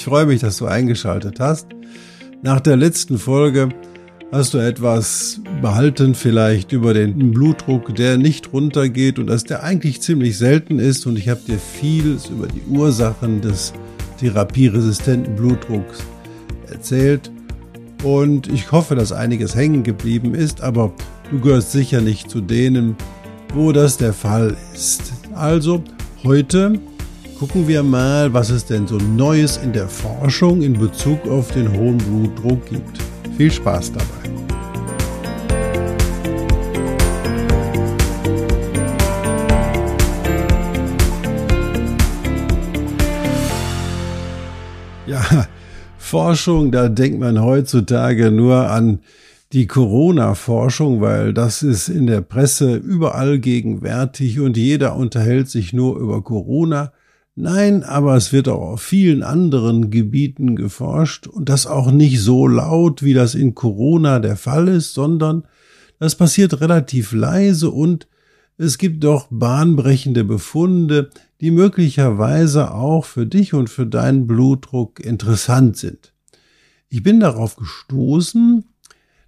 Ich freue mich, dass du eingeschaltet hast. Nach der letzten Folge hast du etwas behalten vielleicht über den Blutdruck, der nicht runtergeht und dass der eigentlich ziemlich selten ist und ich habe dir vieles über die Ursachen des therapieresistenten Blutdrucks erzählt und ich hoffe, dass einiges hängen geblieben ist, aber du gehörst sicher nicht zu denen, wo das der Fall ist. Also heute gucken wir mal, was es denn so Neues in der Forschung in Bezug auf den hohen Blutdruck gibt. Viel Spaß dabei. Ja, Forschung, da denkt man heutzutage nur an die Corona-Forschung, weil das ist in der Presse überall gegenwärtig und jeder unterhält sich nur über Corona. Nein, aber es wird auch auf vielen anderen Gebieten geforscht und das auch nicht so laut, wie das in Corona der Fall ist, sondern das passiert relativ leise und es gibt doch bahnbrechende Befunde, die möglicherweise auch für dich und für deinen Blutdruck interessant sind. Ich bin darauf gestoßen,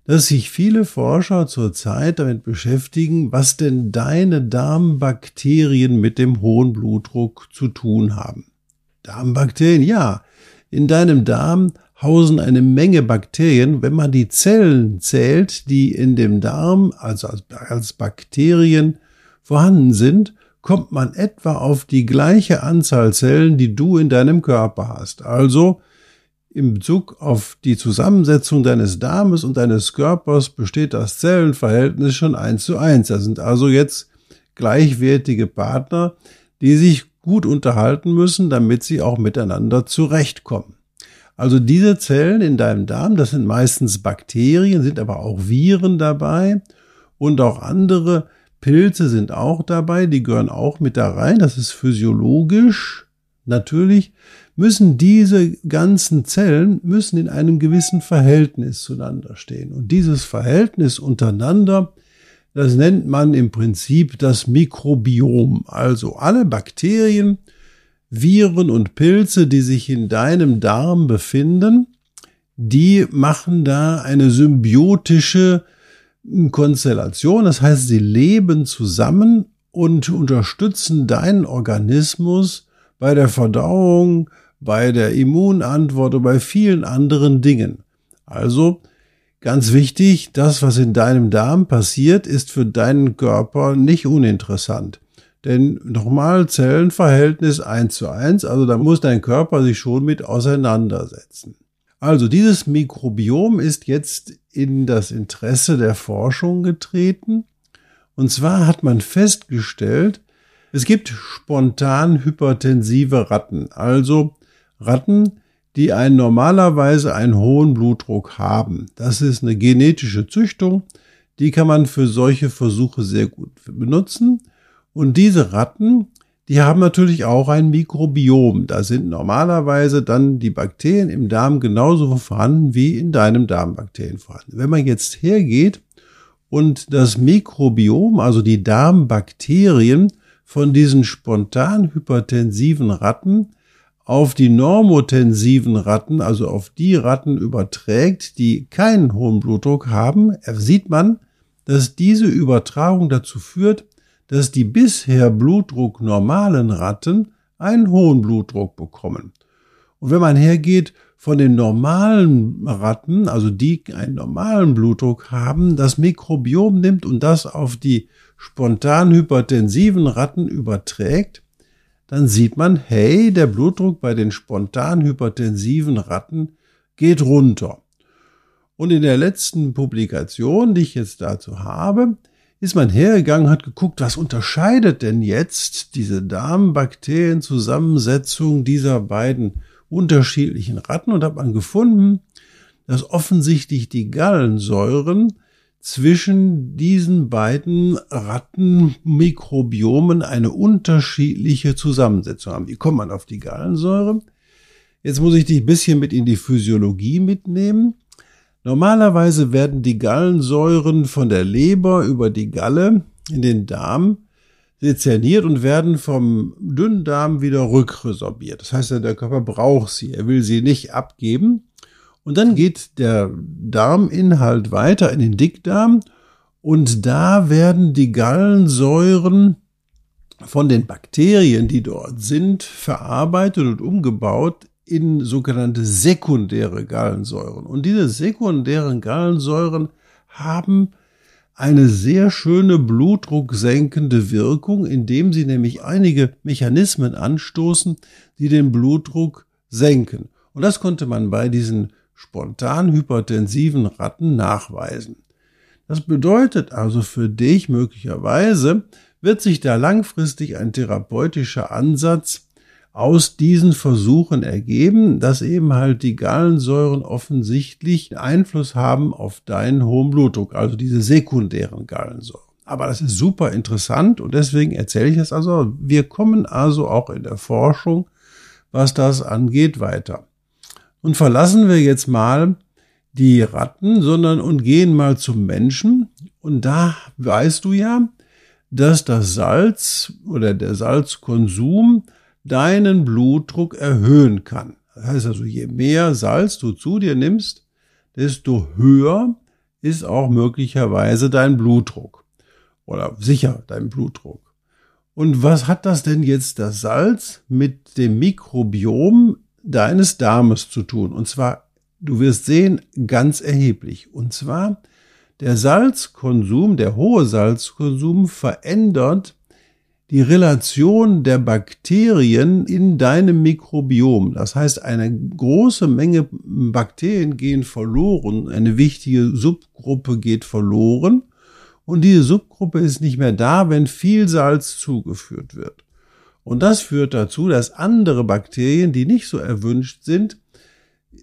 dass sich viele Forscher zurzeit damit beschäftigen, was denn deine Darmbakterien mit dem hohen Blutdruck zu tun haben. Darmbakterien, ja. In deinem Darm hausen eine Menge Bakterien. Wenn man die Zellen zählt, die in dem Darm, also als Bakterien vorhanden sind, kommt man etwa auf die gleiche Anzahl Zellen, die du in deinem Körper hast. Also im Bezug auf die Zusammensetzung deines Darmes und deines Körpers besteht das Zellenverhältnis schon eins zu eins. Das sind also jetzt gleichwertige Partner, die sich gut unterhalten müssen, damit sie auch miteinander zurechtkommen. Also diese Zellen in deinem Darm, das sind meistens Bakterien, sind aber auch Viren dabei und auch andere Pilze sind auch dabei, die gehören auch mit da rein. Das ist physiologisch natürlich müssen diese ganzen Zellen müssen in einem gewissen Verhältnis zueinander stehen. Und dieses Verhältnis untereinander, das nennt man im Prinzip das Mikrobiom. Also alle Bakterien, Viren und Pilze, die sich in deinem Darm befinden, die machen da eine symbiotische Konstellation. Das heißt, sie leben zusammen und unterstützen deinen Organismus bei der Verdauung, bei der Immunantwort und bei vielen anderen Dingen. Also ganz wichtig, das, was in deinem Darm passiert, ist für deinen Körper nicht uninteressant. Denn nochmal Zellenverhältnis eins zu eins, also da muss dein Körper sich schon mit auseinandersetzen. Also dieses Mikrobiom ist jetzt in das Interesse der Forschung getreten. Und zwar hat man festgestellt, es gibt spontan hypertensive Ratten, also Ratten, die einen normalerweise einen hohen Blutdruck haben. Das ist eine genetische Züchtung, die kann man für solche Versuche sehr gut benutzen. Und diese Ratten, die haben natürlich auch ein Mikrobiom. Da sind normalerweise dann die Bakterien im Darm genauso vorhanden wie in deinem Darm Bakterien vorhanden. Wenn man jetzt hergeht und das Mikrobiom, also die Darmbakterien, von diesen spontan hypertensiven Ratten auf die normotensiven Ratten, also auf die Ratten überträgt, die keinen hohen Blutdruck haben, sieht man, dass diese Übertragung dazu führt, dass die bisher blutdrucknormalen Ratten einen hohen Blutdruck bekommen. Und wenn man hergeht von den normalen Ratten, also die einen normalen Blutdruck haben, das Mikrobiom nimmt und das auf die spontan hypertensiven Ratten überträgt, dann sieht man, hey, der Blutdruck bei den spontan hypertensiven Ratten geht runter. Und in der letzten Publikation, die ich jetzt dazu habe, ist man hergegangen, hat geguckt, was unterscheidet denn jetzt diese Darmbakterienzusammensetzung dieser beiden unterschiedlichen Ratten und hat man gefunden, dass offensichtlich die Gallensäuren zwischen diesen beiden Rattenmikrobiomen eine unterschiedliche Zusammensetzung haben. Wie kommt man auf die Gallensäure? Jetzt muss ich dich ein bisschen mit in die Physiologie mitnehmen. Normalerweise werden die Gallensäuren von der Leber über die Galle in den Darm dezerniert und werden vom Dünndarm wieder rückresorbiert. Das heißt, der Körper braucht sie, er will sie nicht abgeben. Und dann geht der Darminhalt weiter in den Dickdarm und da werden die Gallensäuren von den Bakterien, die dort sind, verarbeitet und umgebaut in sogenannte sekundäre Gallensäuren. Und diese sekundären Gallensäuren haben eine sehr schöne blutdrucksenkende Wirkung, indem sie nämlich einige Mechanismen anstoßen, die den Blutdruck senken. Und das konnte man bei diesen spontan hypertensiven Ratten nachweisen. Das bedeutet also für dich möglicherweise, wird sich da langfristig ein therapeutischer Ansatz aus diesen Versuchen ergeben, dass eben halt die Gallensäuren offensichtlich Einfluss haben auf deinen hohen Blutdruck, also diese sekundären Gallensäuren. Aber das ist super interessant und deswegen erzähle ich es also. Wir kommen also auch in der Forschung, was das angeht, weiter. Und verlassen wir jetzt mal die Ratten, sondern und gehen mal zum Menschen. Und da weißt du ja, dass das Salz oder der Salzkonsum deinen Blutdruck erhöhen kann. Das heißt also, je mehr Salz du zu dir nimmst, desto höher ist auch möglicherweise dein Blutdruck. Oder sicher dein Blutdruck. Und was hat das denn jetzt das Salz mit dem Mikrobiom deines Darmes zu tun? Und zwar, du wirst sehen, ganz erheblich. Und zwar, der Salzkonsum, der hohe Salzkonsum verändert die Relation der Bakterien in deinem Mikrobiom. Das heißt, eine große Menge Bakterien gehen verloren, eine wichtige Subgruppe geht verloren und diese Subgruppe ist nicht mehr da, wenn viel Salz zugeführt wird. Und das führt dazu, dass andere Bakterien, die nicht so erwünscht sind,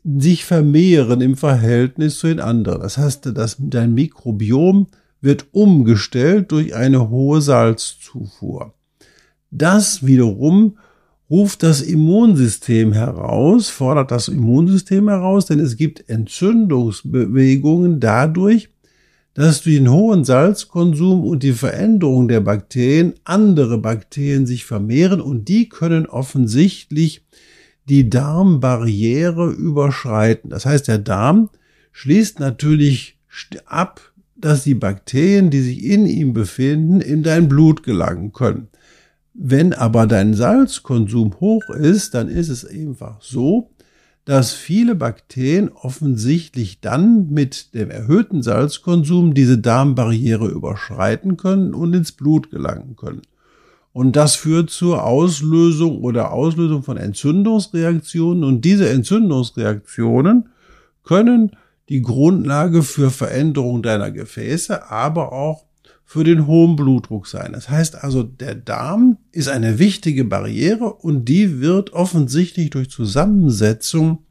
sich vermehren im Verhältnis zu den anderen. Das heißt, dass dein Mikrobiom wird umgestellt durch eine hohe Salzzufuhr. Das wiederum ruft das Immunsystem heraus, fordert das Immunsystem heraus, denn es gibt Entzündungsbewegungen dadurch, dass durch den hohen Salzkonsum und die Veränderung der Bakterien andere Bakterien sich vermehren und die können offensichtlich die Darmbarriere überschreiten. Das heißt, der Darm schließt natürlich ab, dass die Bakterien, die sich in ihm befinden, in dein Blut gelangen können. Wenn aber dein Salzkonsum hoch ist, dann ist es einfach so, dass viele Bakterien offensichtlich dann mit dem erhöhten Salzkonsum diese Darmbarriere überschreiten können und ins Blut gelangen können. Und das führt zur Auslösung oder Auslösung von Entzündungsreaktionen. Und diese Entzündungsreaktionen können die Grundlage für Veränderung deiner Gefäße, aber auch für den hohen Blutdruck sein. Das heißt also, der Darm ist eine wichtige Barriere und die wird offensichtlich durch Zusammensetzung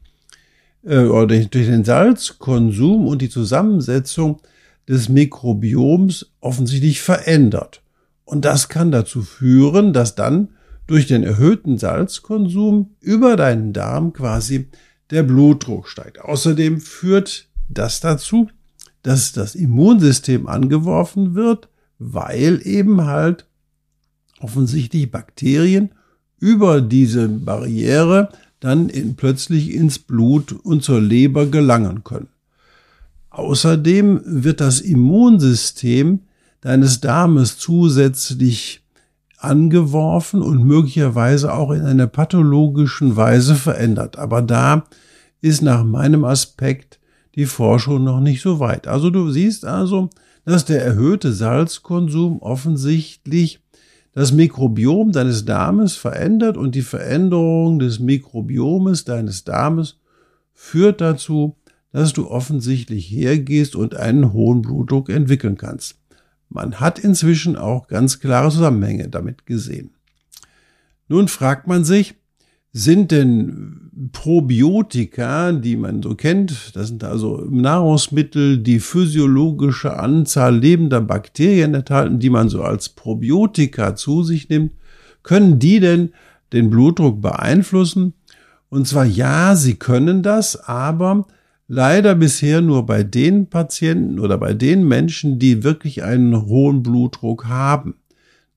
äh, oder durch, durch den Salzkonsum und die Zusammensetzung des Mikrobioms offensichtlich verändert. Und das kann dazu führen, dass dann durch den erhöhten Salzkonsum über deinen Darm quasi der Blutdruck steigt. Außerdem führt das dazu, dass das Immunsystem angeworfen wird, weil eben halt offensichtlich Bakterien über diese Barriere dann in, plötzlich ins Blut und zur Leber gelangen können. Außerdem wird das Immunsystem deines Darmes zusätzlich angeworfen und möglicherweise auch in einer pathologischen Weise verändert. Aber da ist nach meinem Aspekt die Forschung noch nicht so weit. Also du siehst also, dass der erhöhte Salzkonsum offensichtlich das Mikrobiom deines Darmes verändert und die Veränderung des Mikrobiomes deines Darmes führt dazu, dass du offensichtlich hergehst und einen hohen Blutdruck entwickeln kannst. Man hat inzwischen auch ganz klare Zusammenhänge damit gesehen. Nun fragt man sich, sind denn Probiotika, die man so kennt, das sind also Nahrungsmittel, die physiologische Anzahl lebender Bakterien enthalten, die man so als Probiotika zu sich nimmt, können die denn den Blutdruck beeinflussen? Und zwar ja, sie können das, aber leider bisher nur bei den Patienten oder bei den Menschen, die wirklich einen hohen Blutdruck haben.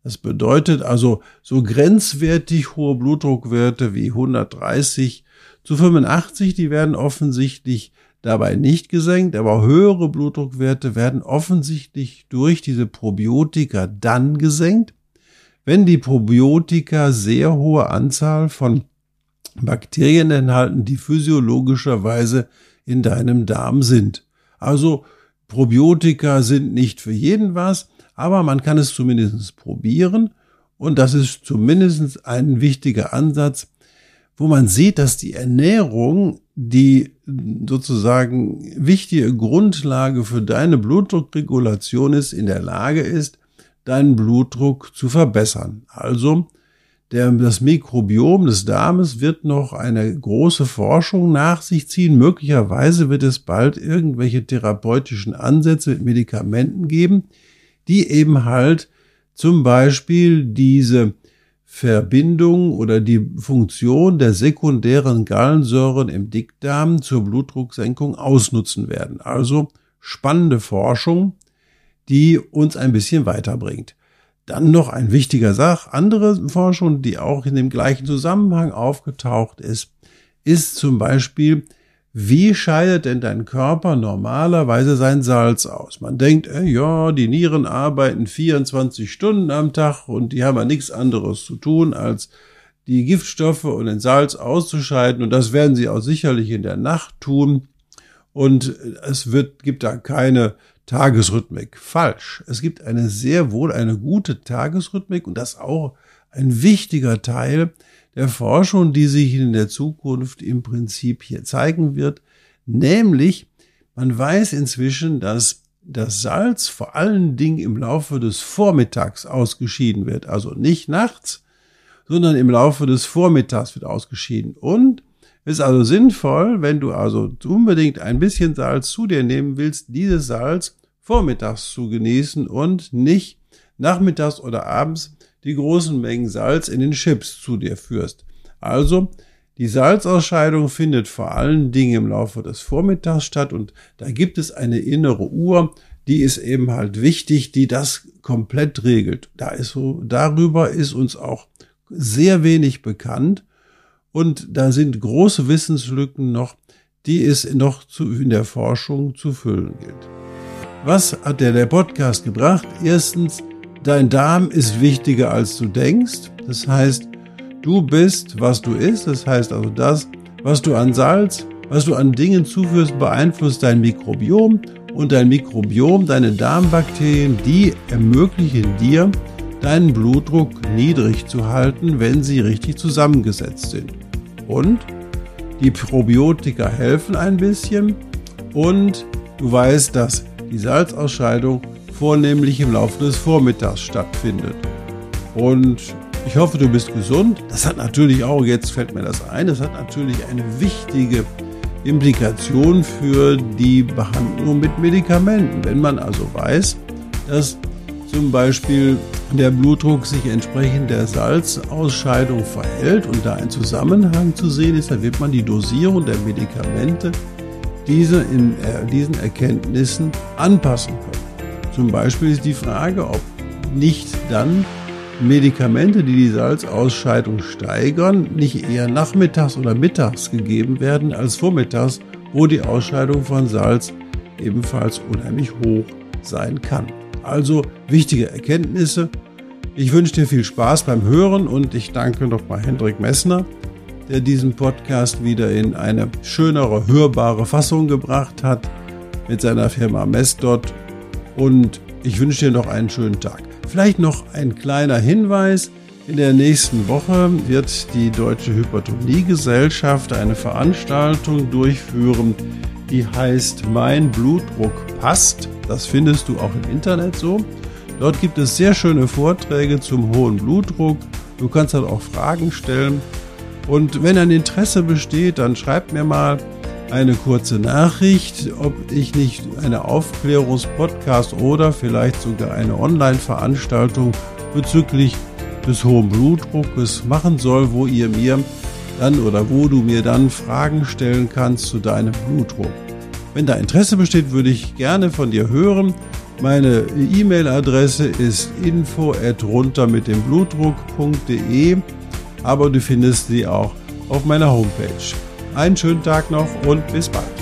Das bedeutet also so grenzwertig hohe Blutdruckwerte wie 130 zu 85, die werden offensichtlich dabei nicht gesenkt, aber höhere Blutdruckwerte werden offensichtlich durch diese Probiotika dann gesenkt, wenn die Probiotika sehr hohe Anzahl von Bakterien enthalten, die physiologischerweise in deinem Darm sind. Also Probiotika sind nicht für jeden was, aber man kann es zumindest probieren und das ist zumindest ein wichtiger Ansatz, wo man sieht, dass die Ernährung die sozusagen wichtige Grundlage für deine Blutdruckregulation ist, in der Lage ist, deinen Blutdruck zu verbessern. Also der, das Mikrobiom des Darmes wird noch eine große Forschung nach sich ziehen. Möglicherweise wird es bald irgendwelche therapeutischen Ansätze mit Medikamenten geben, die eben halt zum Beispiel diese Verbindung oder die Funktion der sekundären Gallensäuren im Dickdarm zur Blutdrucksenkung ausnutzen werden. Also spannende Forschung, die uns ein bisschen weiterbringt. Dann noch ein wichtiger Sach, andere Forschung, die auch in dem gleichen Zusammenhang aufgetaucht ist, ist zum Beispiel, wie scheidet denn dein Körper normalerweise sein Salz aus? Man denkt, äh, ja, die Nieren arbeiten 24 Stunden am Tag und die haben ja nichts anderes zu tun, als die Giftstoffe und den Salz auszuscheiden. Und das werden sie auch sicherlich in der Nacht tun. Und es wird, gibt da keine Tagesrhythmik. Falsch. Es gibt eine sehr wohl eine gute Tagesrhythmik und das auch ein wichtiger Teil der Forschung, die sich in der Zukunft im Prinzip hier zeigen wird. Nämlich, man weiß inzwischen, dass das Salz vor allen Dingen im Laufe des Vormittags ausgeschieden wird. Also nicht nachts, sondern im Laufe des Vormittags wird ausgeschieden. Und ist also sinnvoll, wenn du also unbedingt ein bisschen Salz zu dir nehmen willst, dieses Salz vormittags zu genießen und nicht nachmittags oder abends die großen Mengen Salz in den Chips zu dir führst. Also, die Salzausscheidung findet vor allen Dingen im Laufe des Vormittags statt und da gibt es eine innere Uhr, die ist eben halt wichtig, die das komplett regelt. Da ist so, darüber ist uns auch sehr wenig bekannt und da sind große Wissenslücken noch, die es noch zu, in der Forschung zu füllen gilt. Was hat dir der Podcast gebracht? Erstens, dein Darm ist wichtiger als du denkst. Das heißt, du bist, was du isst. Das heißt also das, was du an Salz, was du an Dingen zuführst, beeinflusst dein Mikrobiom und dein Mikrobiom, deine Darmbakterien, die ermöglichen dir, deinen Blutdruck niedrig zu halten, wenn sie richtig zusammengesetzt sind. Und die Probiotika helfen ein bisschen und du weißt, dass die Salzausscheidung vornehmlich im Laufe des Vormittags stattfindet. Und ich hoffe, du bist gesund. Das hat natürlich auch, jetzt fällt mir das ein, das hat natürlich eine wichtige Implikation für die Behandlung mit Medikamenten. Wenn man also weiß, dass zum Beispiel der Blutdruck sich entsprechend der Salzausscheidung verhält und da ein Zusammenhang zu sehen ist, dann wird man die Dosierung der Medikamente diese in äh, diesen Erkenntnissen anpassen können. Zum Beispiel ist die Frage, ob nicht dann Medikamente, die die Salzausscheidung steigern, nicht eher nachmittags oder mittags gegeben werden als vormittags, wo die Ausscheidung von Salz ebenfalls unheimlich hoch sein kann. Also wichtige Erkenntnisse. Ich wünsche dir viel Spaß beim Hören und ich danke nochmal Hendrik Messner, der diesen Podcast wieder in eine schönere, hörbare Fassung gebracht hat mit seiner Firma Messdot. Und ich wünsche dir noch einen schönen Tag. Vielleicht noch ein kleiner Hinweis. In der nächsten Woche wird die Deutsche Hypertonie-Gesellschaft eine Veranstaltung durchführen, die heißt Mein Blutdruck passt. Das findest du auch im Internet so. Dort gibt es sehr schöne Vorträge zum hohen Blutdruck. Du kannst halt auch Fragen stellen. Und wenn ein Interesse besteht, dann schreibt mir mal eine kurze Nachricht, ob ich nicht eine Aufklärungspodcast oder vielleicht sogar eine Online-Veranstaltung bezüglich des hohen Blutdruckes machen soll, wo ihr mir dann oder wo du mir dann Fragen stellen kannst zu deinem Blutdruck. Wenn da Interesse besteht, würde ich gerne von dir hören. Meine E-Mail-Adresse ist info runter mit dem Blutdruck.de, aber du findest sie auch auf meiner Homepage. Einen schönen Tag noch und bis bald.